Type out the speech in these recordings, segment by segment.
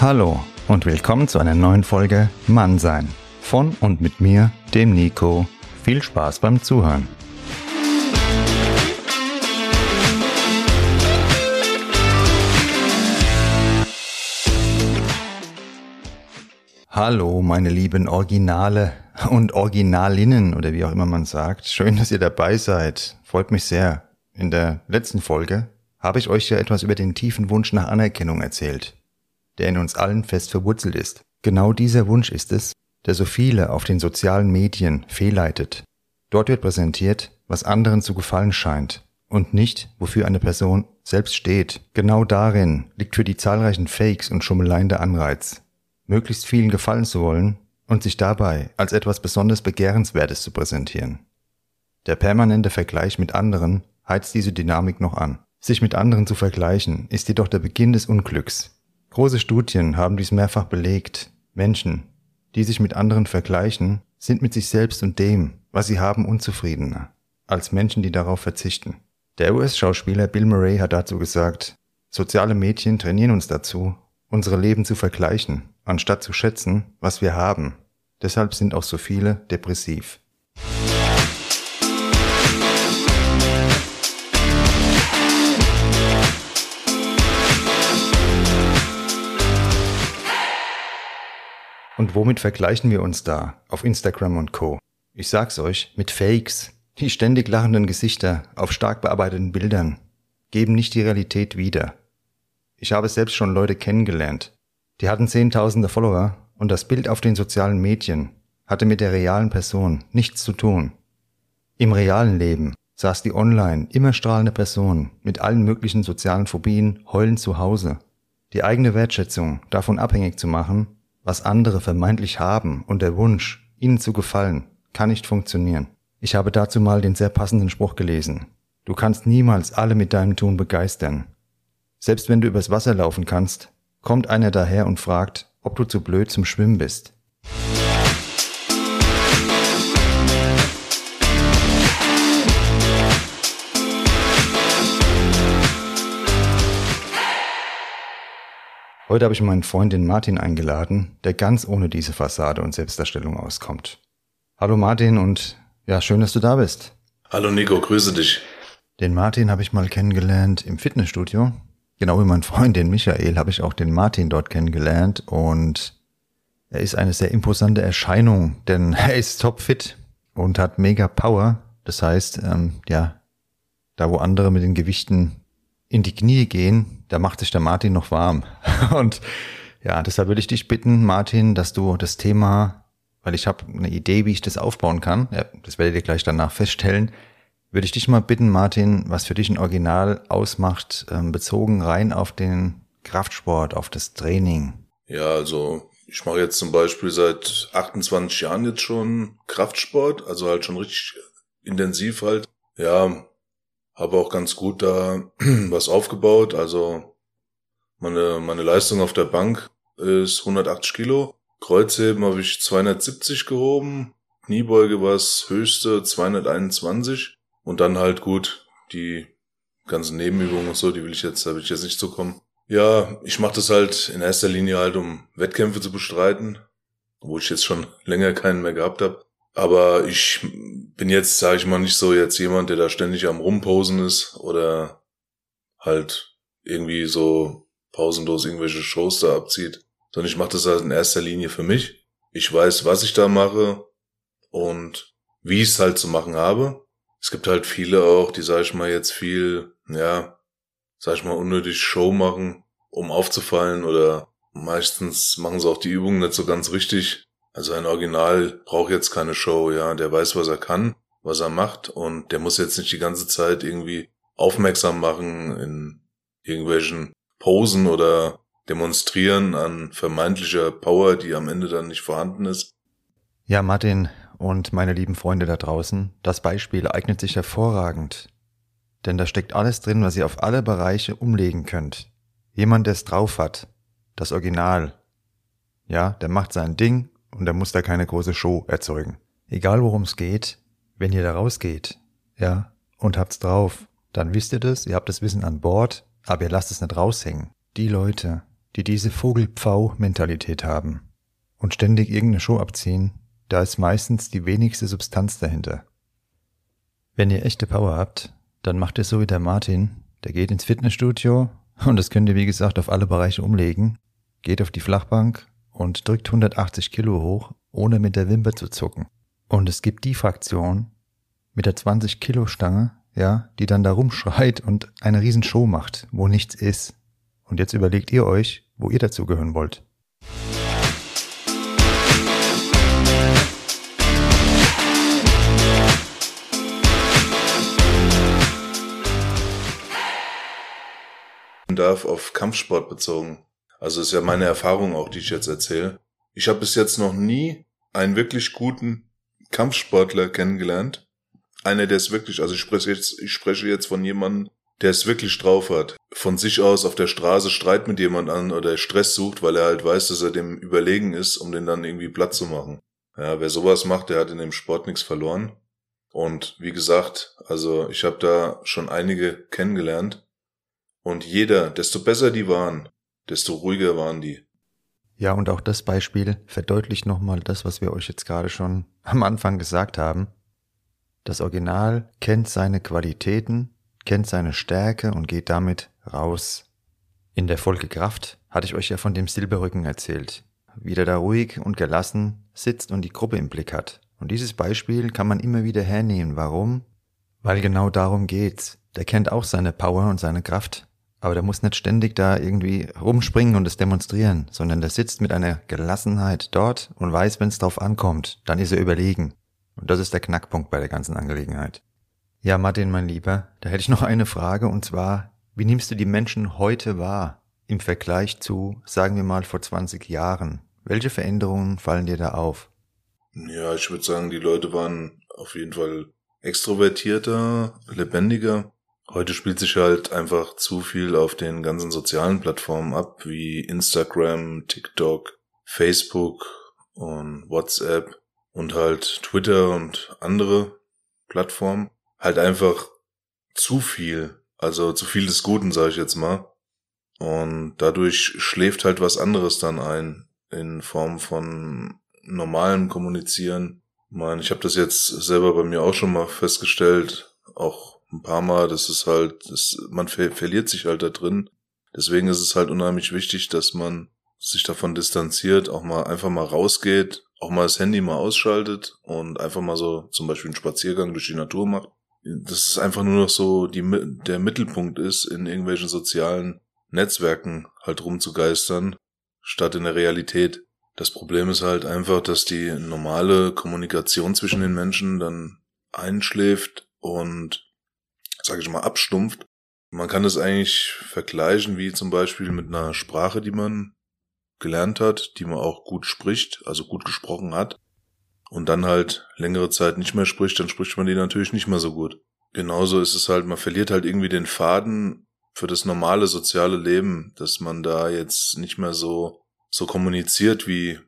Hallo und willkommen zu einer neuen Folge Mannsein. Von und mit mir, dem Nico. Viel Spaß beim Zuhören. Hallo, meine lieben Originale und Originalinnen oder wie auch immer man sagt. Schön, dass ihr dabei seid. Freut mich sehr. In der letzten Folge habe ich euch ja etwas über den tiefen Wunsch nach Anerkennung erzählt der in uns allen fest verwurzelt ist. Genau dieser Wunsch ist es, der so viele auf den sozialen Medien fehlleitet. Dort wird präsentiert, was anderen zu gefallen scheint und nicht, wofür eine Person selbst steht. Genau darin liegt für die zahlreichen Fakes und Schummeleien der Anreiz, möglichst vielen gefallen zu wollen und sich dabei als etwas besonders Begehrenswertes zu präsentieren. Der permanente Vergleich mit anderen heizt diese Dynamik noch an. Sich mit anderen zu vergleichen, ist jedoch der Beginn des Unglücks, Große Studien haben dies mehrfach belegt. Menschen, die sich mit anderen vergleichen, sind mit sich selbst und dem, was sie haben, unzufriedener, als Menschen, die darauf verzichten. Der US-Schauspieler Bill Murray hat dazu gesagt, soziale Medien trainieren uns dazu, unsere Leben zu vergleichen, anstatt zu schätzen, was wir haben. Deshalb sind auch so viele depressiv. Und womit vergleichen wir uns da auf Instagram und Co? Ich sag's euch, mit Fakes. Die ständig lachenden Gesichter auf stark bearbeiteten Bildern geben nicht die Realität wieder. Ich habe selbst schon Leute kennengelernt. Die hatten zehntausende Follower und das Bild auf den sozialen Medien hatte mit der realen Person nichts zu tun. Im realen Leben saß die online immer strahlende Person mit allen möglichen sozialen Phobien heulend zu Hause. Die eigene Wertschätzung davon abhängig zu machen, was andere vermeintlich haben und der Wunsch, ihnen zu gefallen, kann nicht funktionieren. Ich habe dazu mal den sehr passenden Spruch gelesen. Du kannst niemals alle mit deinem Tun begeistern. Selbst wenn du übers Wasser laufen kannst, kommt einer daher und fragt, ob du zu blöd zum Schwimmen bist. Heute habe ich meinen Freund den Martin eingeladen, der ganz ohne diese Fassade und Selbstdarstellung auskommt. Hallo Martin und ja, schön, dass du da bist. Hallo Nico, grüße dich. Den Martin habe ich mal kennengelernt im Fitnessstudio. Genau wie mein Freund, den Michael, habe ich auch den Martin dort kennengelernt und er ist eine sehr imposante Erscheinung, denn er ist topfit und hat mega Power. Das heißt, ähm, ja, da wo andere mit den Gewichten in die Knie gehen, da macht sich der Martin noch warm. Und ja, deshalb würde ich dich bitten, Martin, dass du das Thema, weil ich habe eine Idee, wie ich das aufbauen kann, ja, das werdet ihr gleich danach feststellen, würde ich dich mal bitten, Martin, was für dich ein Original ausmacht, ähm, bezogen rein auf den Kraftsport, auf das Training. Ja, also ich mache jetzt zum Beispiel seit 28 Jahren jetzt schon Kraftsport, also halt schon richtig intensiv halt. Ja, habe auch ganz gut da was aufgebaut. Also meine, meine Leistung auf der Bank ist 180 Kilo. Kreuzheben habe ich 270 gehoben. Kniebeuge war das höchste 221. Und dann halt gut die ganzen Nebenübungen und so, die will ich jetzt, da will ich jetzt nicht zukommen. Ja, ich mache das halt in erster Linie halt, um Wettkämpfe zu bestreiten, wo ich jetzt schon länger keinen mehr gehabt habe. Aber ich bin jetzt, sage ich mal, nicht so jetzt jemand, der da ständig am Rumposen ist oder halt irgendwie so pausenlos irgendwelche Shows da abzieht, sondern ich mache das halt in erster Linie für mich. Ich weiß, was ich da mache und wie ich es halt zu machen habe. Es gibt halt viele auch, die, sag ich mal, jetzt viel, ja, sag ich mal, unnötig Show machen, um aufzufallen oder meistens machen sie auch die Übungen nicht so ganz richtig. Also ein Original braucht jetzt keine Show, ja, der weiß, was er kann, was er macht und der muss jetzt nicht die ganze Zeit irgendwie aufmerksam machen in irgendwelchen Posen oder demonstrieren an vermeintlicher Power, die am Ende dann nicht vorhanden ist. Ja, Martin und meine lieben Freunde da draußen, das Beispiel eignet sich hervorragend. Denn da steckt alles drin, was ihr auf alle Bereiche umlegen könnt. Jemand, der es drauf hat, das Original. Ja, der macht sein Ding und der muss da keine große Show erzeugen. Egal worum es geht, wenn ihr da rausgeht, ja, und habt's drauf, dann wisst ihr das, ihr habt das Wissen an Bord, aber ihr lasst es nicht raushängen. Die Leute, die diese Vogelpfau-Mentalität haben und ständig irgendeine Show abziehen, da ist meistens die wenigste Substanz dahinter. Wenn ihr echte Power habt, dann macht ihr so wie der Martin, der geht ins Fitnessstudio und das könnt ihr wie gesagt auf alle Bereiche umlegen, geht auf die Flachbank und drückt 180 Kilo hoch, ohne mit der Wimper zu zucken. Und es gibt die Fraktion mit der 20 Kilo Stange, ja, die dann da rumschreit und eine Riesenshow macht, wo nichts ist. Und jetzt überlegt ihr euch, wo ihr dazugehören wollt. darf auf Kampfsport bezogen. Also ist ja meine Erfahrung auch, die ich jetzt erzähle. Ich habe bis jetzt noch nie einen wirklich guten Kampfsportler kennengelernt, einer, der es wirklich, also ich spreche jetzt, ich spreche jetzt von jemandem, der es wirklich drauf hat, von sich aus auf der Straße Streit mit jemand an oder Stress sucht, weil er halt weiß, dass er dem überlegen ist, um den dann irgendwie platt zu machen. Ja, wer sowas macht, der hat in dem Sport nichts verloren. Und wie gesagt, also ich habe da schon einige kennengelernt. Und jeder, desto besser die waren, desto ruhiger waren die. Ja, und auch das Beispiel verdeutlicht nochmal das, was wir euch jetzt gerade schon am Anfang gesagt haben. Das Original kennt seine Qualitäten, kennt seine Stärke und geht damit raus. In der Folge Kraft hatte ich euch ja von dem Silberrücken erzählt, wie der da ruhig und gelassen sitzt und die Gruppe im Blick hat. Und dieses Beispiel kann man immer wieder hernehmen. Warum? Weil genau darum geht's. Der kennt auch seine Power und seine Kraft. Aber der muss nicht ständig da irgendwie rumspringen und es demonstrieren, sondern der sitzt mit einer Gelassenheit dort und weiß, wenn es drauf ankommt, dann ist er überlegen. Und das ist der Knackpunkt bei der ganzen Angelegenheit. Ja, Martin, mein Lieber, da hätte ich noch eine Frage und zwar, wie nimmst du die Menschen heute wahr im Vergleich zu, sagen wir mal, vor 20 Jahren? Welche Veränderungen fallen dir da auf? Ja, ich würde sagen, die Leute waren auf jeden Fall extrovertierter, lebendiger. Heute spielt sich halt einfach zu viel auf den ganzen sozialen Plattformen ab, wie Instagram, TikTok, Facebook und WhatsApp und halt Twitter und andere Plattformen halt einfach zu viel, also zu viel des Guten, sage ich jetzt mal. Und dadurch schläft halt was anderes dann ein in Form von normalem Kommunizieren. Ich meine, ich habe das jetzt selber bei mir auch schon mal festgestellt, auch ein paar Mal, das ist halt, das, man ver verliert sich halt da drin. Deswegen ist es halt unheimlich wichtig, dass man sich davon distanziert, auch mal einfach mal rausgeht, auch mal das Handy mal ausschaltet und einfach mal so zum Beispiel einen Spaziergang durch die Natur macht. Das ist einfach nur noch so die, der Mittelpunkt ist, in irgendwelchen sozialen Netzwerken halt rumzugeistern, statt in der Realität. Das Problem ist halt einfach, dass die normale Kommunikation zwischen den Menschen dann einschläft und, sage ich mal, abstumpft. Man kann das eigentlich vergleichen wie zum Beispiel mit einer Sprache, die man gelernt hat, die man auch gut spricht, also gut gesprochen hat, und dann halt längere Zeit nicht mehr spricht, dann spricht man die natürlich nicht mehr so gut. Genauso ist es halt, man verliert halt irgendwie den Faden für das normale soziale Leben, dass man da jetzt nicht mehr so, so kommuniziert, wie,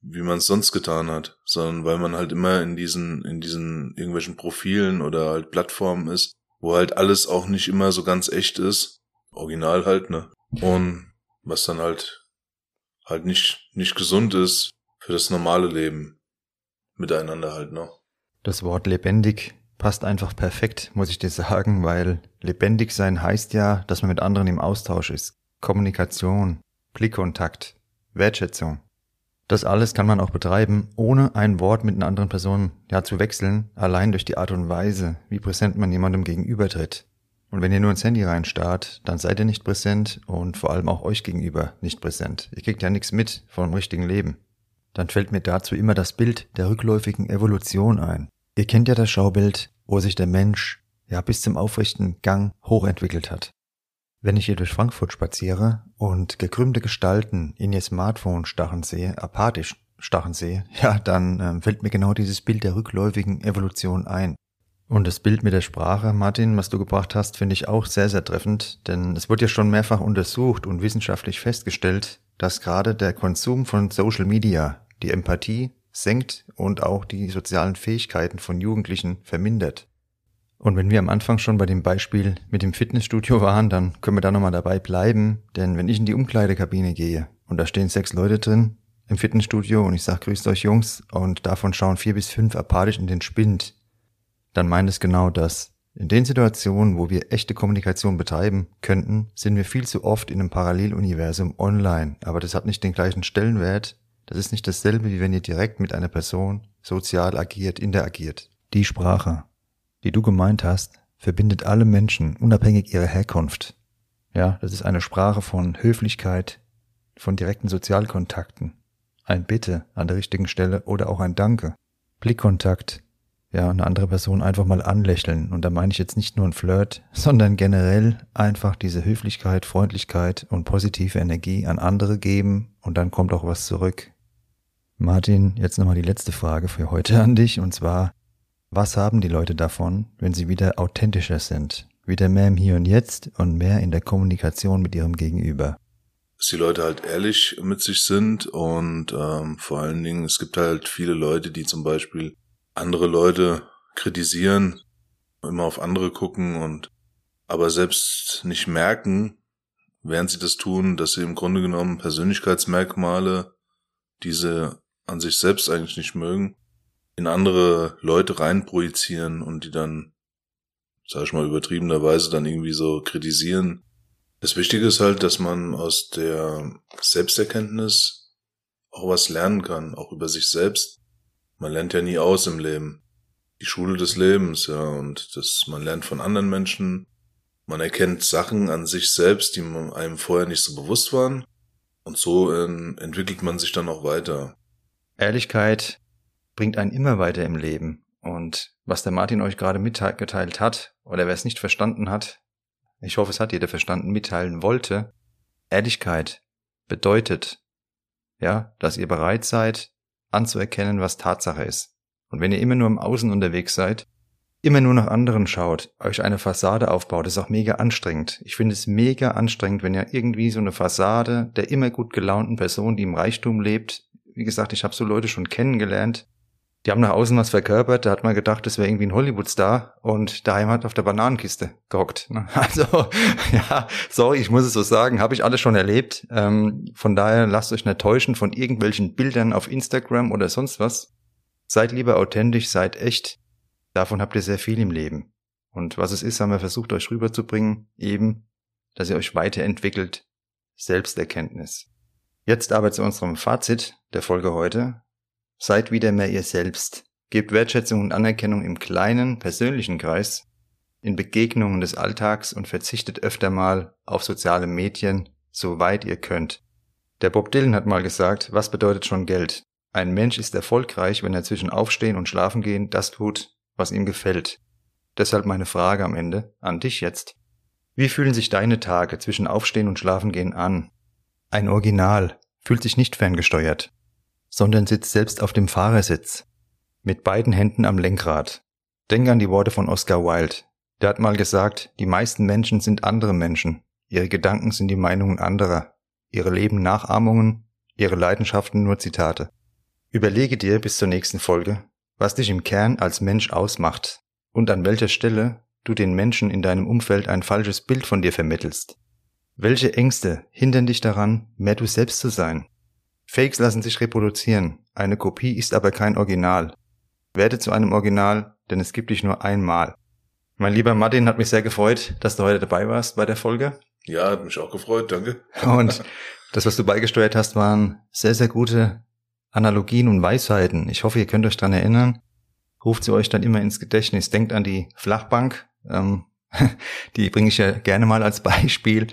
wie man es sonst getan hat, sondern weil man halt immer in diesen, in diesen irgendwelchen Profilen oder halt Plattformen ist, wo halt alles auch nicht immer so ganz echt ist. Original halt, ne? Und was dann halt halt nicht, nicht gesund ist für das normale Leben. miteinander halt, ne? Das Wort lebendig passt einfach perfekt, muss ich dir sagen, weil lebendig sein heißt ja, dass man mit anderen im Austausch ist. Kommunikation, Blickkontakt, Wertschätzung. Das alles kann man auch betreiben, ohne ein Wort mit einer anderen Person ja zu wechseln, allein durch die Art und Weise, wie präsent man jemandem gegenübertritt. Und wenn ihr nur ins Handy reinstarrt, dann seid ihr nicht präsent und vor allem auch euch gegenüber nicht präsent. Ihr kriegt ja nichts mit vom richtigen Leben. Dann fällt mir dazu immer das Bild der rückläufigen Evolution ein. Ihr kennt ja das Schaubild, wo sich der Mensch ja bis zum aufrechten Gang hochentwickelt hat. Wenn ich hier durch Frankfurt spaziere und gekrümmte Gestalten in ihr Smartphone stachen sehe, apathisch stachen sehe, ja, dann äh, fällt mir genau dieses Bild der rückläufigen Evolution ein. Und das Bild mit der Sprache, Martin, was du gebracht hast, finde ich auch sehr, sehr treffend, denn es wird ja schon mehrfach untersucht und wissenschaftlich festgestellt, dass gerade der Konsum von Social Media die Empathie senkt und auch die sozialen Fähigkeiten von Jugendlichen vermindert. Und wenn wir am Anfang schon bei dem Beispiel mit dem Fitnessstudio waren, dann können wir da nochmal dabei bleiben. Denn wenn ich in die Umkleidekabine gehe und da stehen sechs Leute drin im Fitnessstudio und ich sage, grüßt euch Jungs und davon schauen vier bis fünf apathisch in den Spind, dann meint es genau das. In den Situationen, wo wir echte Kommunikation betreiben könnten, sind wir viel zu oft in einem Paralleluniversum online. Aber das hat nicht den gleichen Stellenwert. Das ist nicht dasselbe, wie wenn ihr direkt mit einer Person sozial agiert, interagiert. Die Sprache, die du gemeint hast, verbindet alle Menschen, unabhängig ihrer Herkunft. Ja, das ist eine Sprache von Höflichkeit, von direkten Sozialkontakten. Ein Bitte an der richtigen Stelle oder auch ein Danke. Blickkontakt. Ja, eine andere Person einfach mal anlächeln. Und da meine ich jetzt nicht nur ein Flirt, sondern generell einfach diese Höflichkeit, Freundlichkeit und positive Energie an andere geben und dann kommt auch was zurück. Martin, jetzt nochmal die letzte Frage für heute an dich und zwar, was haben die Leute davon, wenn sie wieder authentischer sind, wieder mehr im Hier und Jetzt und mehr in der Kommunikation mit ihrem Gegenüber? Dass die Leute halt ehrlich mit sich sind und ähm, vor allen Dingen, es gibt halt viele Leute, die zum Beispiel andere Leute kritisieren, immer auf andere gucken und aber selbst nicht merken, während sie das tun, dass sie im Grunde genommen Persönlichkeitsmerkmale, diese an sich selbst eigentlich nicht mögen, in andere Leute reinprojizieren und die dann, sag ich mal, übertriebenerweise dann irgendwie so kritisieren. Das Wichtige ist halt, dass man aus der Selbsterkenntnis auch was lernen kann, auch über sich selbst. Man lernt ja nie aus im Leben. Die Schule des Lebens, ja, und das, man lernt von anderen Menschen. Man erkennt Sachen an sich selbst, die einem vorher nicht so bewusst waren. Und so äh, entwickelt man sich dann auch weiter. Ehrlichkeit bringt einen immer weiter im Leben. Und was der Martin euch gerade mitgeteilt hat, oder wer es nicht verstanden hat, ich hoffe, es hat jeder verstanden, mitteilen wollte, Ehrlichkeit bedeutet, ja, dass ihr bereit seid, anzuerkennen, was Tatsache ist. Und wenn ihr immer nur im Außen unterwegs seid, immer nur nach anderen schaut, euch eine Fassade aufbaut, ist auch mega anstrengend. Ich finde es mega anstrengend, wenn ihr irgendwie so eine Fassade der immer gut gelaunten Person, die im Reichtum lebt, wie gesagt, ich habe so Leute schon kennengelernt, die haben nach außen was verkörpert, da hat man gedacht, das wäre irgendwie ein Hollywood-Star und daheim hat auf der Bananenkiste gehockt. Ne? Also, ja, sorry, ich muss es so sagen, habe ich alles schon erlebt. Ähm, von daher lasst euch nicht täuschen von irgendwelchen Bildern auf Instagram oder sonst was. Seid lieber authentisch, seid echt. Davon habt ihr sehr viel im Leben. Und was es ist, haben wir versucht, euch rüberzubringen, eben, dass ihr euch weiterentwickelt. Selbsterkenntnis. Jetzt aber zu unserem Fazit der Folge heute. Seid wieder mehr ihr selbst. Gebt Wertschätzung und Anerkennung im kleinen, persönlichen Kreis, in Begegnungen des Alltags und verzichtet öfter mal auf soziale Medien, soweit ihr könnt. Der Bob Dylan hat mal gesagt, was bedeutet schon Geld? Ein Mensch ist erfolgreich, wenn er zwischen Aufstehen und Schlafengehen das tut, was ihm gefällt. Deshalb meine Frage am Ende an dich jetzt. Wie fühlen sich deine Tage zwischen Aufstehen und Schlafengehen an? Ein Original fühlt sich nicht ferngesteuert sondern sitzt selbst auf dem Fahrersitz, mit beiden Händen am Lenkrad. Denk an die Worte von Oscar Wilde. Der hat mal gesagt, die meisten Menschen sind andere Menschen, ihre Gedanken sind die Meinungen anderer, ihre Leben Nachahmungen, ihre Leidenschaften nur Zitate. Überlege dir bis zur nächsten Folge, was dich im Kern als Mensch ausmacht und an welcher Stelle du den Menschen in deinem Umfeld ein falsches Bild von dir vermittelst. Welche Ängste hindern dich daran, mehr du selbst zu sein? Fakes lassen sich reproduzieren, eine Kopie ist aber kein Original. Werde zu einem Original, denn es gibt dich nur einmal. Mein lieber Martin, hat mich sehr gefreut, dass du heute dabei warst bei der Folge. Ja, hat mich auch gefreut, danke. Und das, was du beigesteuert hast, waren sehr, sehr gute Analogien und Weisheiten. Ich hoffe, ihr könnt euch dran erinnern. Ruft sie euch dann immer ins Gedächtnis. Denkt an die Flachbank. Ähm, die bringe ich ja gerne mal als Beispiel.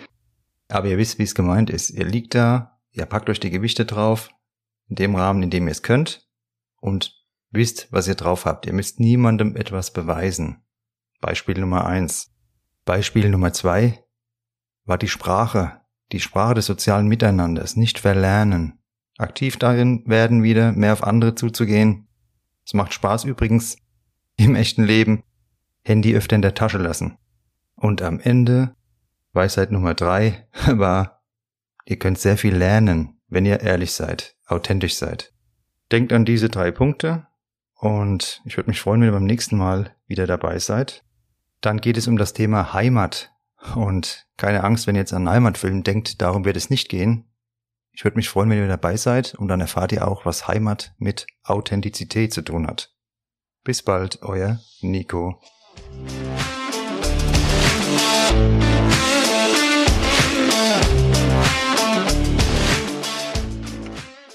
Aber ihr wisst, wie es gemeint ist. Ihr liegt da, ihr packt euch die Gewichte drauf, in dem Rahmen, in dem ihr es könnt, und wisst, was ihr drauf habt. Ihr müsst niemandem etwas beweisen. Beispiel Nummer eins. Beispiel Nummer zwei war die Sprache, die Sprache des sozialen Miteinanders, nicht verlernen. Aktiv darin werden wieder, mehr auf andere zuzugehen. Es macht Spaß übrigens, im echten Leben, Handy öfter in der Tasche lassen. Und am Ende, Weisheit Nummer drei, war, ihr könnt sehr viel lernen, wenn ihr ehrlich seid, authentisch seid. Denkt an diese drei Punkte und ich würde mich freuen, wenn ihr beim nächsten Mal wieder dabei seid. Dann geht es um das Thema Heimat. Und keine Angst, wenn ihr jetzt an Heimatfilm denkt, darum wird es nicht gehen. Ich würde mich freuen, wenn ihr dabei seid und dann erfahrt ihr auch, was Heimat mit Authentizität zu tun hat. Bis bald, euer Nico.